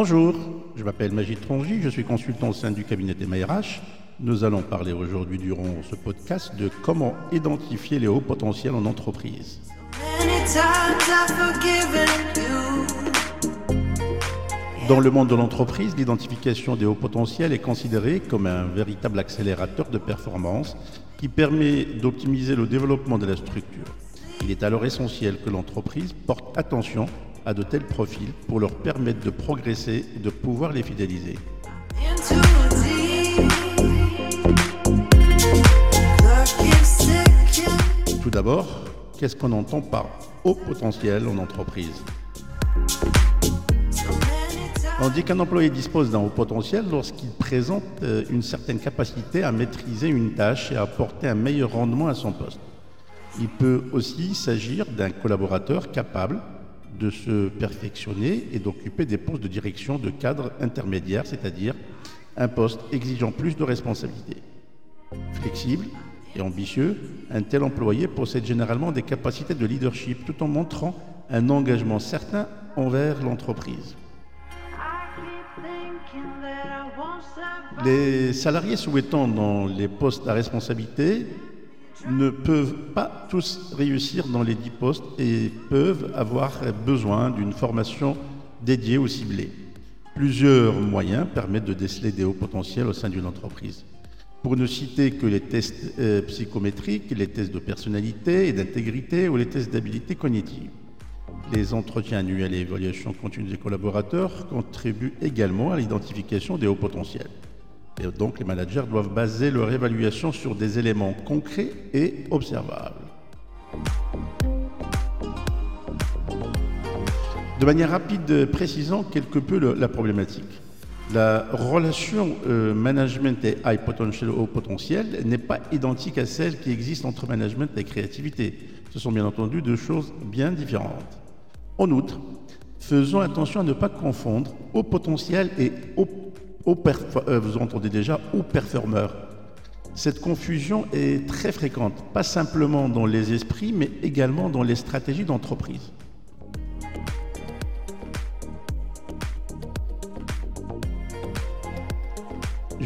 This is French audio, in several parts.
Bonjour, je m'appelle Magid Trongy, je suis consultant au sein du cabinet des MARH. Nous allons parler aujourd'hui durant ce podcast de comment identifier les hauts potentiels en entreprise. Dans le monde de l'entreprise, l'identification des hauts potentiels est considérée comme un véritable accélérateur de performance qui permet d'optimiser le développement de la structure. Il est alors essentiel que l'entreprise porte attention à de tels profils pour leur permettre de progresser et de pouvoir les fidéliser. Tout d'abord, qu'est-ce qu'on entend par haut potentiel en entreprise? On dit qu'un employé dispose d'un haut potentiel lorsqu'il présente euh, une certaine capacité à maîtriser une tâche et à apporter un meilleur rendement à son poste. Il peut aussi s'agir d'un collaborateur capable de se perfectionner et d'occuper des postes de direction de cadre intermédiaire, c'est-à-dire un poste exigeant plus de responsabilités. Flexible et ambitieux, un tel employé possède généralement des capacités de leadership tout en montrant un engagement certain envers l'entreprise. Les salariés souhaitant dans les postes à responsabilité ne peuvent pas tous réussir dans les dix postes et peuvent avoir besoin d'une formation dédiée ou ciblée. Plusieurs moyens permettent de déceler des hauts potentiels au sein d'une entreprise. Pour ne citer que les tests euh, psychométriques, les tests de personnalité et d'intégrité ou les tests d'habilité cognitive. Les entretiens annuels et évaluations continues des collaborateurs contribuent également à l'identification des hauts potentiels. Et donc les managers doivent baser leur évaluation sur des éléments concrets et observables. De manière rapide, précisant quelque peu la problématique. La relation euh, management et high potential haut potentiel n'est pas identique à celle qui existe entre management et créativité. Ce sont bien entendu deux choses bien différentes. En outre, faisons attention à ne pas confondre haut potentiel et haut, euh, vous entendez déjà haut performeur. Cette confusion est très fréquente, pas simplement dans les esprits, mais également dans les stratégies d'entreprise.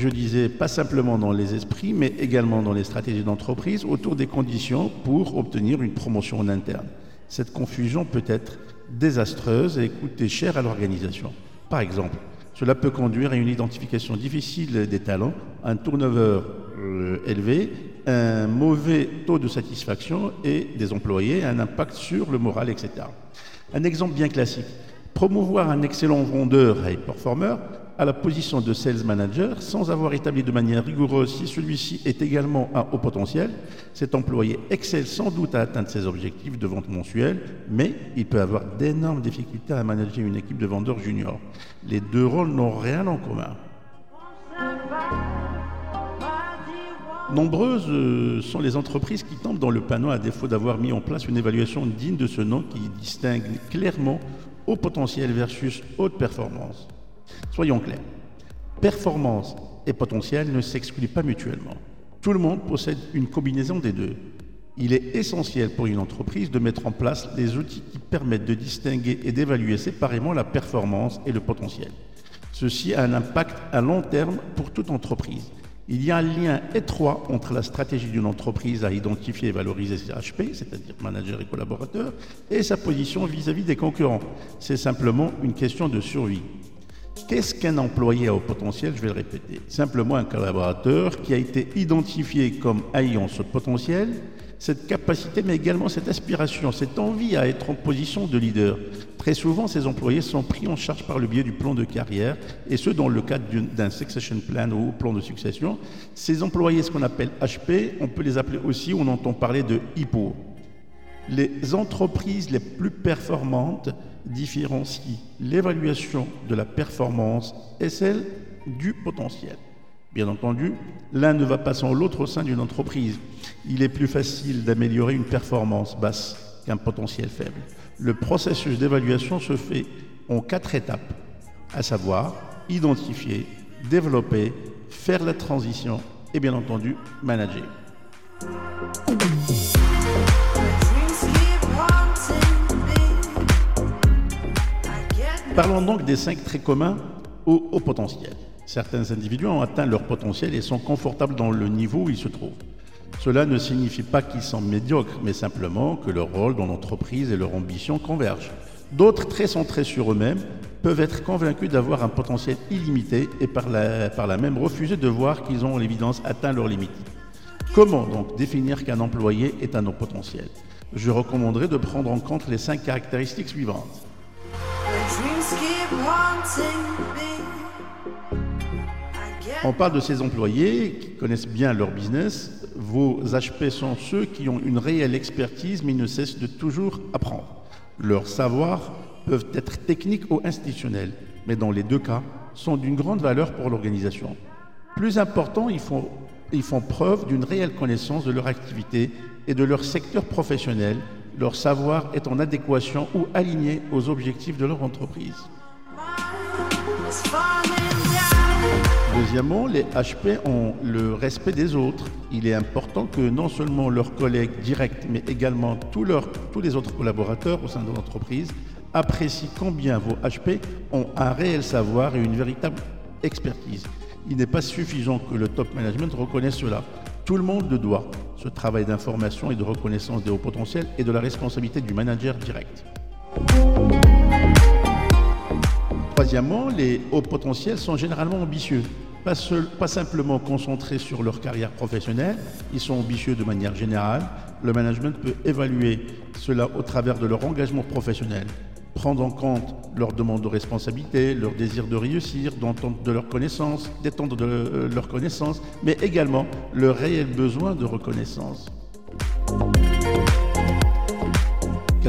je disais, pas simplement dans les esprits, mais également dans les stratégies d'entreprise, autour des conditions pour obtenir une promotion en interne. Cette confusion peut être désastreuse et coûter cher à l'organisation. Par exemple, cela peut conduire à une identification difficile des talents, un turnover euh, élevé, un mauvais taux de satisfaction et des employés, un impact sur le moral, etc. Un exemple bien classique. Promouvoir un excellent vendeur high performer à la position de sales manager sans avoir établi de manière rigoureuse si celui-ci est également un haut potentiel. Cet employé excelle sans doute à atteindre ses objectifs de vente mensuelle, mais il peut avoir d'énormes difficultés à manager une équipe de vendeurs juniors. Les deux rôles n'ont rien en commun. Nombreuses euh, sont les entreprises qui tombent dans le panneau à défaut d'avoir mis en place une évaluation digne de ce nom qui distingue clairement haut potentiel versus haute performance. Soyons clairs, performance et potentiel ne s'excluent pas mutuellement. Tout le monde possède une combinaison des deux. Il est essentiel pour une entreprise de mettre en place des outils qui permettent de distinguer et d'évaluer séparément la performance et le potentiel. Ceci a un impact à long terme pour toute entreprise. Il y a un lien étroit entre la stratégie d'une entreprise à identifier et valoriser ses HP, c'est-à-dire manager et collaborateurs, et sa position vis-à-vis -vis des concurrents. C'est simplement une question de survie. Qu'est-ce qu'un employé à haut potentiel? Je vais le répéter. Simplement un collaborateur qui a été identifié comme ayant ce potentiel, cette capacité, mais également cette aspiration, cette envie à être en position de leader. Très souvent, ces employés sont pris en charge par le biais du plan de carrière, et ce, dans le cadre d'un succession plan ou plan de succession. Ces employés, ce qu'on appelle HP, on peut les appeler aussi, on entend parler de HIPPO. Les entreprises les plus performantes différencie l'évaluation de la performance et celle du potentiel. Bien entendu, l'un ne va pas sans l'autre au sein d'une entreprise. Il est plus facile d'améliorer une performance basse qu'un potentiel faible. Le processus d'évaluation se fait en quatre étapes, à savoir identifier, développer, faire la transition et bien entendu manager. Parlons donc des cinq traits communs au haut potentiel. Certains individus ont atteint leur potentiel et sont confortables dans le niveau où ils se trouvent. Cela ne signifie pas qu'ils sont médiocres, mais simplement que leur rôle dans l'entreprise et leur ambition convergent. D'autres, très centrés sur eux-mêmes, peuvent être convaincus d'avoir un potentiel illimité et par la, par la même refuser de voir qu'ils ont en l'évidence atteint leurs limites. Comment donc définir qu'un employé est un haut potentiel? Je recommanderais de prendre en compte les cinq caractéristiques suivantes. On parle de ces employés qui connaissent bien leur business. Vos HP sont ceux qui ont une réelle expertise mais ne cessent de toujours apprendre. Leurs savoirs peuvent être techniques ou institutionnels, mais dans les deux cas, sont d'une grande valeur pour l'organisation. Plus important, ils font, ils font preuve d'une réelle connaissance de leur activité et de leur secteur professionnel, leur savoir est en adéquation ou aligné aux objectifs de leur entreprise. Deuxièmement, les HP ont le respect des autres. Il est important que non seulement leurs collègues directs, mais également tous, les autres collaborateurs au sein de l'entreprise apprécient combien vos HP ont un réel savoir et une véritable expertise. Il n'est pas suffisant que le top management reconnaisse cela. Tout le monde le doit. Ce travail d'information et de reconnaissance des hauts potentiels et de la responsabilité du manager direct. Troisièmement, les hauts potentiels sont généralement ambitieux. Pas, simplement concentrés sur leur carrière professionnelle, ils sont ambitieux de manière générale. Le management peut évaluer cela au travers de leur engagement professionnel, prendre en compte leurs demandes de responsabilité, leur désir de réussir, d'entendre de leurs connaissances, d'étendre de euh, leurs connaissances, mais également leur réel besoin de reconnaissance.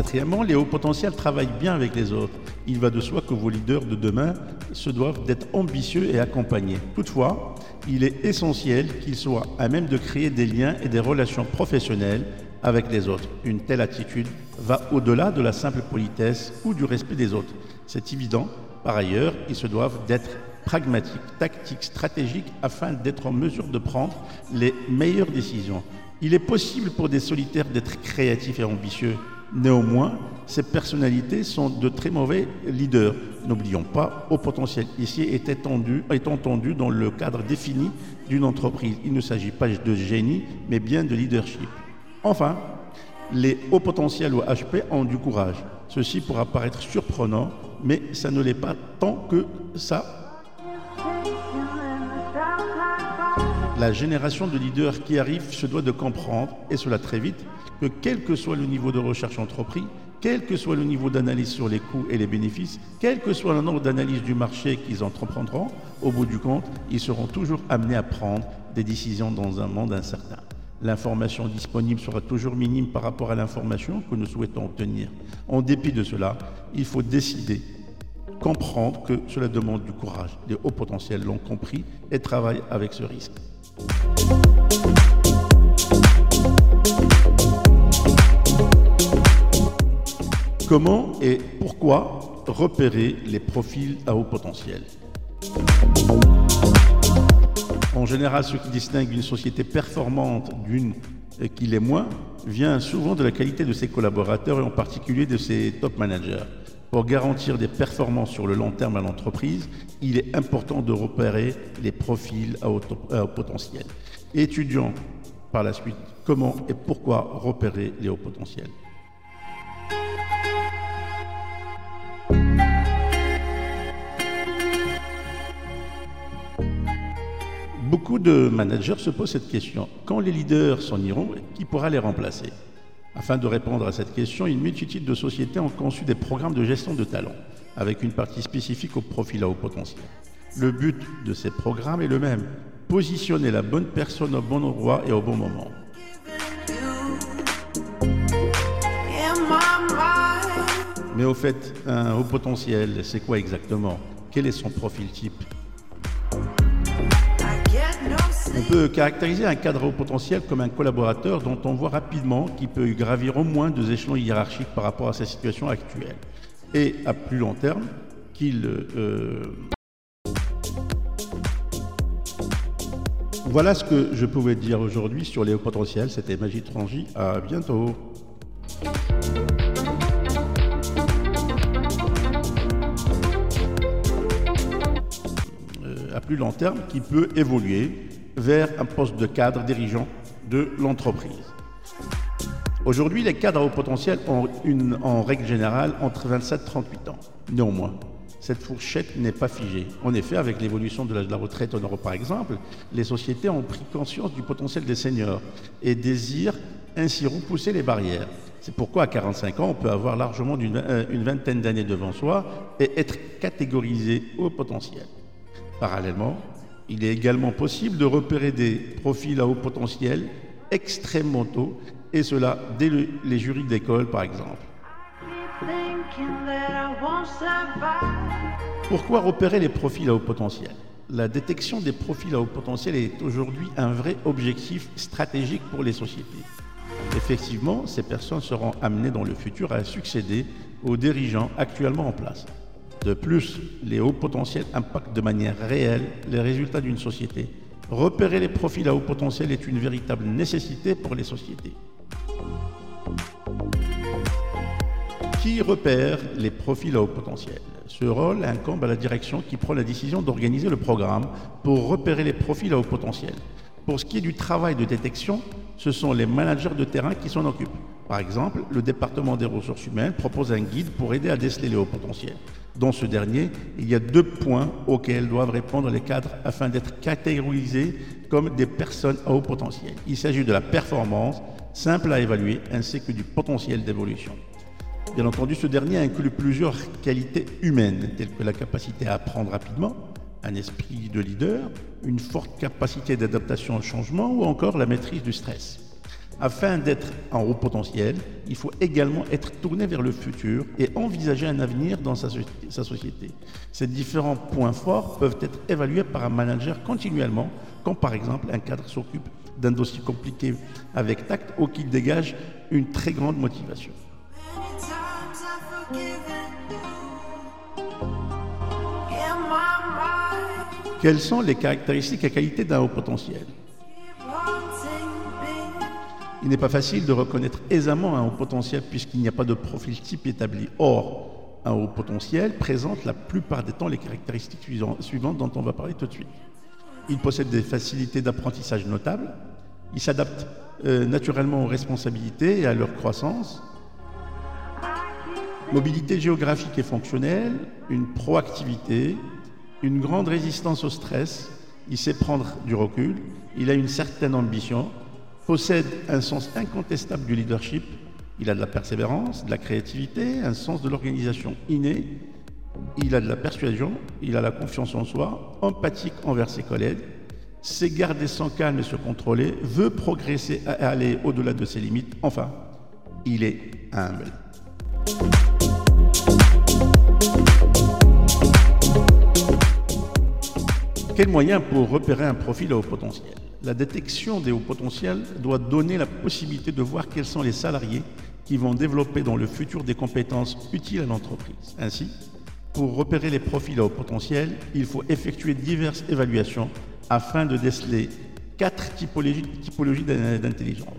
Quatrièmement, les hauts potentiels travaillent bien avec les autres. Il va de soi que vos leaders de demain se doivent d'être ambitieux et accompagnés. Toutefois, il est essentiel qu'ils soient à même de créer des liens et des relations professionnelles avec les autres. Une telle attitude va au-delà de la simple politesse ou du respect des autres. C'est évident. Par ailleurs, ils se doivent d'être pragmatiques, tactiques, stratégiques afin d'être en mesure de prendre les meilleures décisions. Il est possible pour des solitaires d'être créatifs et ambitieux, Néanmoins, ces personnalités sont de très mauvais leaders. N'oublions pas, au potentiel ici est entendu, dans le cadre défini d'une entreprise. Il ne s'agit pas de génie, mais bien de leadership. Enfin, les hauts potentiels ou HP ont du courage. Ceci pourra paraître surprenant, mais ça ne l'est pas tant que ça La génération de leaders qui arrive se doit de comprendre, et cela très vite, que quel que soit le niveau de recherche entrepris, quel que soit le niveau d'analyse sur les coûts et les bénéfices, quel que soit le nombre d'analyses du marché qu'ils entreprendront, au bout du compte, ils seront toujours amenés à prendre des décisions dans un monde incertain. L'information disponible sera toujours minime par rapport à l'information que nous souhaitons obtenir. En dépit de cela, il faut décider, comprendre que cela demande du courage. Les hauts potentiels l'ont compris et travaillent avec ce risque. Comment et pourquoi repérer les profils à haut potentiel En général, ce qui distingue une société performante d'une qui l'est moins vient souvent de la qualité de ses collaborateurs et en particulier de ses top managers. Pour garantir des performances sur le long terme à l'entreprise, il est important de repérer les profils à haut, potentiel. Étudions par la suite comment et pourquoi repérer les hauts potentiels. Beaucoup de managers se posent cette question. Quand les leaders s'en iront, qui pourra les remplacer? Afin de répondre à cette question, une multitude de sociétés ont conçu des programmes de gestion de talent, avec une partie spécifique au profil à haut potentiel. Le but de ces programmes est le même, positionner la bonne personne au bon endroit et au bon moment. Mais au fait, un haut potentiel, c'est quoi exactement? Quel est son profil type? On peut caractériser un cadre potentiel comme un collaborateur dont on voit rapidement qu'il peut gravir au moins deux échelons hiérarchiques par rapport à sa situation actuelle. Et à plus long terme, qu'il... Euh, voilà ce que je pouvais dire aujourd'hui sur les hauts potentiels. C'était Magie Trangy. À bientôt. plus long terme qui peut évoluer vers un poste de cadre dirigeant de l'entreprise. Aujourd'hui, les cadres à haut potentiel ont en règle générale entre 27 et 38 ans. Néanmoins, cette fourchette n'est pas figée. En effet, avec l'évolution de de la retraite en Europe par exemple, les sociétés ont pris conscience du potentiel des seniors et désirent ainsi repousser les barrières. C'est pourquoi à 45 ans, on peut avoir largement une, euh, une vingtaine d'années devant soi et être catégorisé au potentiel. Parallèlement, il est également possible de repérer des profils à haut potentiel extrêmement tôt, et cela dès les jurys d'école par exemple. Pourquoi repérer les profils à haut potentiel? La détection des profils à haut potentiel est aujourd'hui un vrai objectif stratégique pour les sociétés. Effectivement, ces personnes seront amenées dans le futur à succéder aux dirigeants actuellement en place. De plus, les hauts potentiels impactent de manière réelle les résultats d'une société. Repérer les profils à haut potentiel est une véritable nécessité pour les sociétés. Qui repère les profils à haut potentiel? Ce rôle incombe à la direction qui prend la décision d'organiser le programme pour repérer les profils à haut potentiel. Pour ce qui est du travail de détection, ce sont les managers de terrain qui s'en occupent. Par exemple, le département des ressources humaines propose un guide pour aider à déceler les hauts potentiels. Dans ce dernier, il y a deux points auxquels doivent répondre les cadres afin d'être catégorisés comme des personnes à haut potentiel. Il s'agit de la performance, simple à évaluer, ainsi que du potentiel d'évolution. Bien entendu, ce dernier inclut plusieurs qualités humaines, telles que la capacité à apprendre rapidement, un esprit de leader, une forte capacité d'adaptation au changement ou encore la maîtrise du stress. Afin d'être en haut potentiel, il faut également être tourné vers le futur et envisager un avenir dans sa, société. Ces différents points forts peuvent être évalués par un manager continuellement, quand par exemple un cadre s'occupe d'un dossier compliqué avec tact ou qu'il dégage une très grande motivation. Quelles sont les caractéristiques et qualités d'un haut potentiel? Il n'est pas facile de reconnaître aisément un haut potentiel puisqu'il n'y a pas de profil type établi. Or, un haut potentiel présente la plupart des temps les caractéristiques suivantes dont on va parler tout de suite. Il possède des facilités d'apprentissage notables, il s'adapte euh, naturellement aux responsabilités et à leur croissance, mobilité géographique et fonctionnelle, une proactivité, une grande résistance au stress, il sait prendre du recul, il a une certaine ambition, possède un sens incontestable du leadership, il a de la persévérance, de la créativité, un sens de l'organisation inné, il a de la persuasion, il a la confiance en soi, empathique envers ses collègues, sait garder son calme et se contrôler, veut progresser et aller au-delà de ses limites, enfin, il est humble. Quels moyens pour repérer un profil à haut potentiel? La détection des hauts potentiels doit donner la possibilité de voir quels sont les salariés qui vont développer dans le futur des compétences utiles à l'entreprise. Ainsi, pour repérer les profils à haut potentiel, il faut effectuer diverses évaluations afin de déceler quatre typologies, typologies d'intelligence.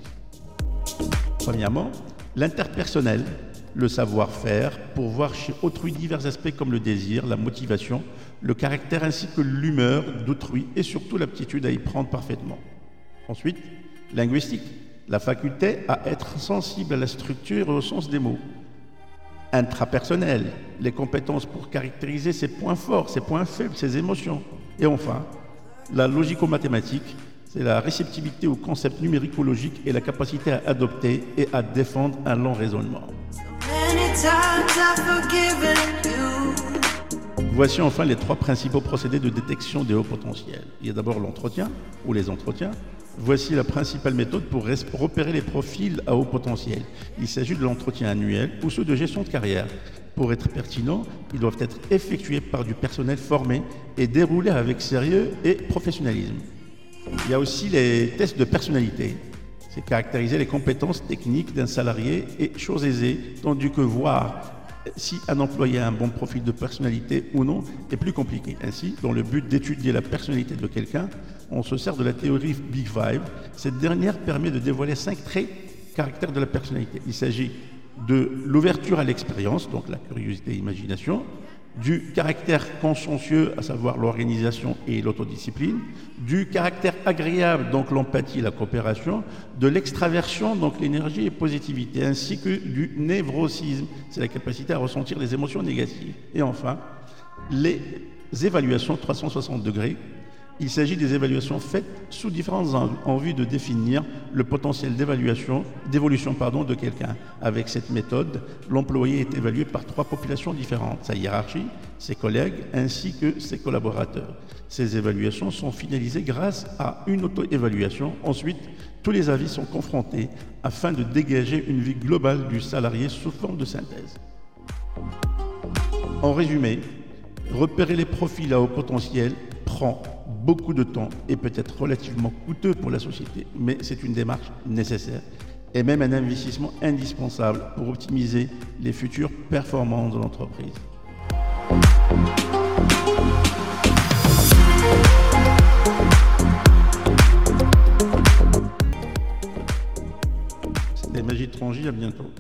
Premièrement, l'interpersonnel, le savoir-faire pour voir chez autrui divers aspects comme le désir, la motivation, le caractère ainsi que l'humeur d'autrui et surtout l'aptitude à y prendre parfaitement. Ensuite, linguistique, la faculté à être sensible à la structure et au sens des mots. Intrapersonnel, les compétences pour caractériser ses points forts, ses points faibles, ses émotions. Et enfin, la logico-mathématique, c'est la réceptivité aux concepts numéricologiques et la capacité à adopter et à défendre un long raisonnement. Voici enfin les trois principaux procédés de détection des hauts potentiels. Il y a d'abord l'entretien ou les entretiens. Voici la principale méthode pour repérer les profils à haut potentiel. Il s'agit de l'entretien annuel ou ceux de gestion de carrière. Pour être pertinents, ils doivent être effectués par du personnel formé et déroulés avec sérieux et professionnalisme. Il y a aussi les tests de personnalité c'est caractériser les compétences techniques d'un salarié et chose aisée, tandis que voir si un employé a un bon profil de personnalité ou non est plus compliqué. Ainsi, dans le but d'étudier la personnalité de quelqu'un, on se sert de la théorie Big Five. Cette dernière permet de dévoiler cinq traits caractères de la personnalité. Il s'agit de l'ouverture à l'expérience, donc la curiosité et l'imagination, du caractère consciencieux, à savoir l'organisation et l'autodiscipline, du caractère agréable, donc l'empathie et la coopération, de l'extraversion, donc l'énergie et positivité, ainsi que du névrosisme, c'est la capacité à ressentir les émotions négatives. Et enfin, les évaluations 360 degrés, il s'agit des évaluations faites sous différents angles en vue de définir le potentiel d'évolution de quelqu'un. Avec cette méthode, l'employé est évalué par trois populations différentes, sa hiérarchie, ses collègues ainsi que ses collaborateurs. Ces évaluations sont finalisées grâce à une auto-évaluation. Ensuite, tous les avis sont confrontés afin de dégager une vie globale du salarié sous forme de synthèse. En résumé, repérer les profils à haut potentiel prend beaucoup de temps et peut être relativement coûteux pour la société, mais c'est une démarche nécessaire et même un investissement indispensable pour optimiser les futures performances de l'entreprise. C'était Magie Trangy, à bientôt.